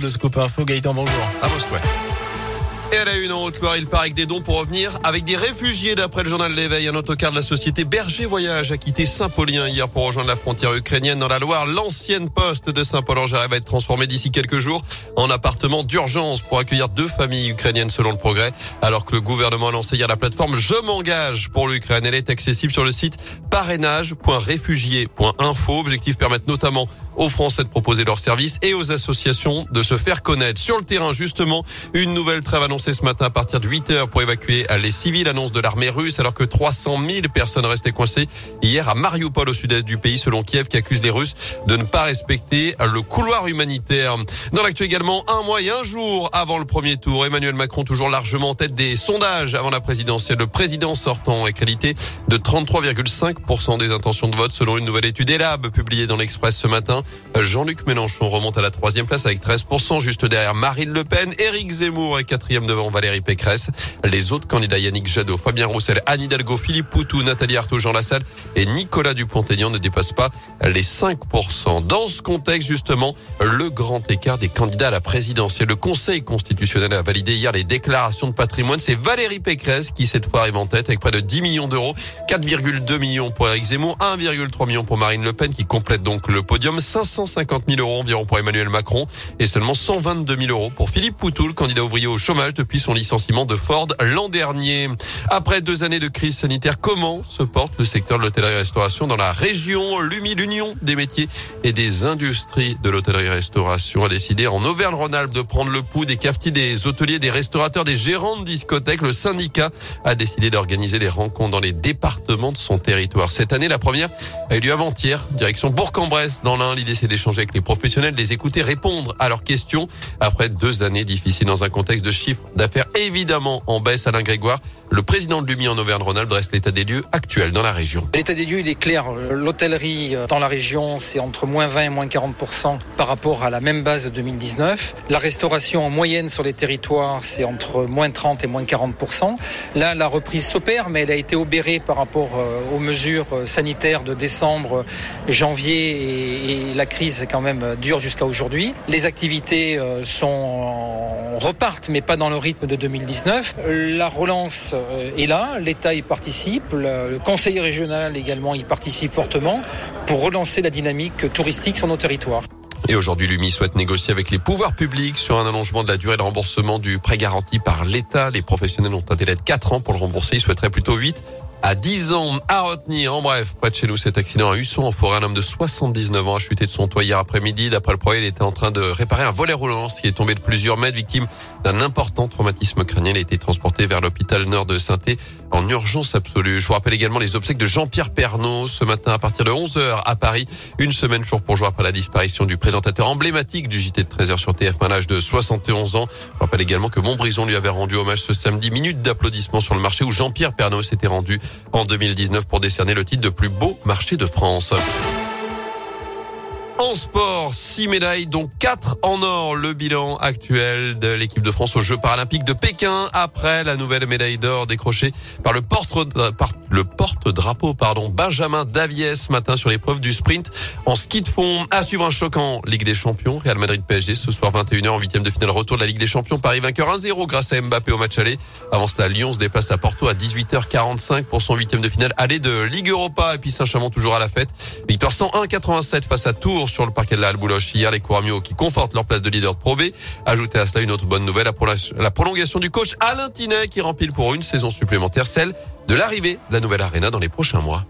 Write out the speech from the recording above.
Le Scoop Info, Gaëtan, bonjour. À vos souhaits. Et à la une en Haute-Loire, il paraît que des dons pour revenir avec des réfugiés d'après le journal L'éveil. Un autocar de la société Berger Voyage a quitté Saint-Paulien hier pour rejoindre la frontière ukrainienne dans la Loire. L'ancienne poste de Saint-Paul-en-Jarret va être transformée d'ici quelques jours en appartement d'urgence pour accueillir deux familles ukrainiennes selon le progrès. Alors que le gouvernement a lancé hier la plateforme Je m'engage pour l'Ukraine. Elle est accessible sur le site parrainage.réfugiés.info. Objectif permettre notamment aux Français de proposer leurs services et aux associations de se faire connaître. Sur le terrain, justement, une nouvelle trêve annoncée ce matin à partir de 8 heures pour évacuer les civils. Annonce de l'armée russe alors que 300 000 personnes restaient coincées hier à Mariupol au sud-est du pays selon Kiev qui accuse les Russes de ne pas respecter le couloir humanitaire. Dans l'actu également, un mois et un jour avant le premier tour, Emmanuel Macron toujours largement en tête des sondages avant la présidentielle. Le président sortant est qualité de 33,5% des intentions de vote selon une nouvelle étude ELAB publiée dans l'Express ce matin. Jean-Luc Mélenchon remonte à la troisième place avec 13%, juste derrière Marine Le Pen. Éric Zemmour est quatrième devant Valérie Pécresse. Les autres candidats Yannick Jadot, Fabien Roussel, Anne Hidalgo, Philippe Poutou, Nathalie Arthaud, Jean Lassalle et Nicolas Dupont-Aignan ne dépassent pas les 5%. Dans ce contexte, justement, le grand écart des candidats à la présidentielle. Le Conseil constitutionnel a validé hier les déclarations de patrimoine. C'est Valérie Pécresse qui cette fois arrive en tête avec près de 10 millions d'euros. 4,2 millions pour Éric Zemmour, 1,3 million pour Marine Le Pen qui complète donc le podium. 550 000 euros environ pour Emmanuel Macron et seulement 122 000 euros pour Philippe Poutou, candidat ouvrier au chômage depuis son licenciement de Ford l'an dernier. Après deux années de crise sanitaire, comment se porte le secteur de l'hôtellerie-restauration dans la région? L'UMI, l'Union des métiers et des industries de l'hôtellerie-restauration a décidé en Auvergne-Rhône-Alpes de prendre le pouls des cafetiers, des hôteliers, des restaurateurs, des gérants de discothèques. Le syndicat a décidé d'organiser des rencontres dans les départements de son territoire. Cette année, la première a eu lieu avant-hier, direction Bourg-en-Bresse dans l'Ain. L'idée, c'est d'échanger avec les professionnels, les écouter, répondre à leurs questions après deux années difficiles dans un contexte de chiffres d'affaires évidemment en baisse. Alain Grégoire, le président de l'UMI en Auvergne-Rhône-Alpes l'état des lieux actuel dans la région. L'état des lieux, il est clair. L'hôtellerie euh, dans la région, c'est entre moins 20 et moins 40% par rapport à la même base de 2019. La restauration en moyenne sur les territoires, c'est entre moins 30 et moins 40% Là, la reprise s'opère, mais elle a été obérée par rapport euh, aux mesures euh, sanitaires de décembre, janvier et, la crise quand même dure jusqu'à aujourd'hui. Les activités sont repartent, mais pas dans le rythme de 2019. La relance euh, est là, l'État y participe, le conseiller régional également y participe fortement pour relancer la dynamique touristique sur nos territoires. Et aujourd'hui, l'UMI souhaite négocier avec les pouvoirs publics sur un allongement de la durée de remboursement du prêt garanti par l'État. Les professionnels ont un délai de 4 ans pour le rembourser. Ils souhaiteraient plutôt 8 à 10 ans à retenir. En bref, près de chez nous, cet accident à Husson en forêt. Un homme de 79 ans a chuté de son toit hier après-midi. D'après le progrès, il était en train de réparer un volet roulant qui est tombé de plusieurs mètres, victime d'un important traumatisme crânien. Il a été transporté vers l'hôpital nord de saint en urgence absolue. Je vous rappelle également les obsèques de Jean-Pierre Pernaud ce matin à partir de 11h à Paris. Une semaine jour pour jour après la disparition du présentateur emblématique du JT de 13h sur TF1 à l'âge de 71 ans. Je rappelle également que Montbrison lui avait rendu hommage ce samedi. Minute d'applaudissements sur le marché où Jean-Pierre Pernaud s'était rendu en 2019 pour décerner le titre de plus beau marché de France. En sport, six médailles, dont quatre en or. Le bilan actuel de l'équipe de France aux Jeux paralympiques de Pékin après la nouvelle médaille d'or décrochée par le porte-drapeau, pardon, Benjamin Davies ce matin sur l'épreuve du sprint en ski de fond. À suivre un choquant Ligue des Champions, Real Madrid PSG ce soir 21h en huitième de finale retour de la Ligue des Champions. Paris vainqueur 1-0 grâce à Mbappé au match aller. Avant cela, Lyon se déplace à Porto à 18h45 pour son huitième de finale aller de Ligue Europa et puis Saint-Chamond toujours à la fête. Victoire 101-87 face à Tours sur le parquet de la hier. Les Couramio qui confortent leur place de leader de Pro B. Ajoutez à cela une autre bonne nouvelle, la prolongation du coach Alain Tinet qui rempile pour une saison supplémentaire, celle de l'arrivée de la nouvelle arena dans les prochains mois.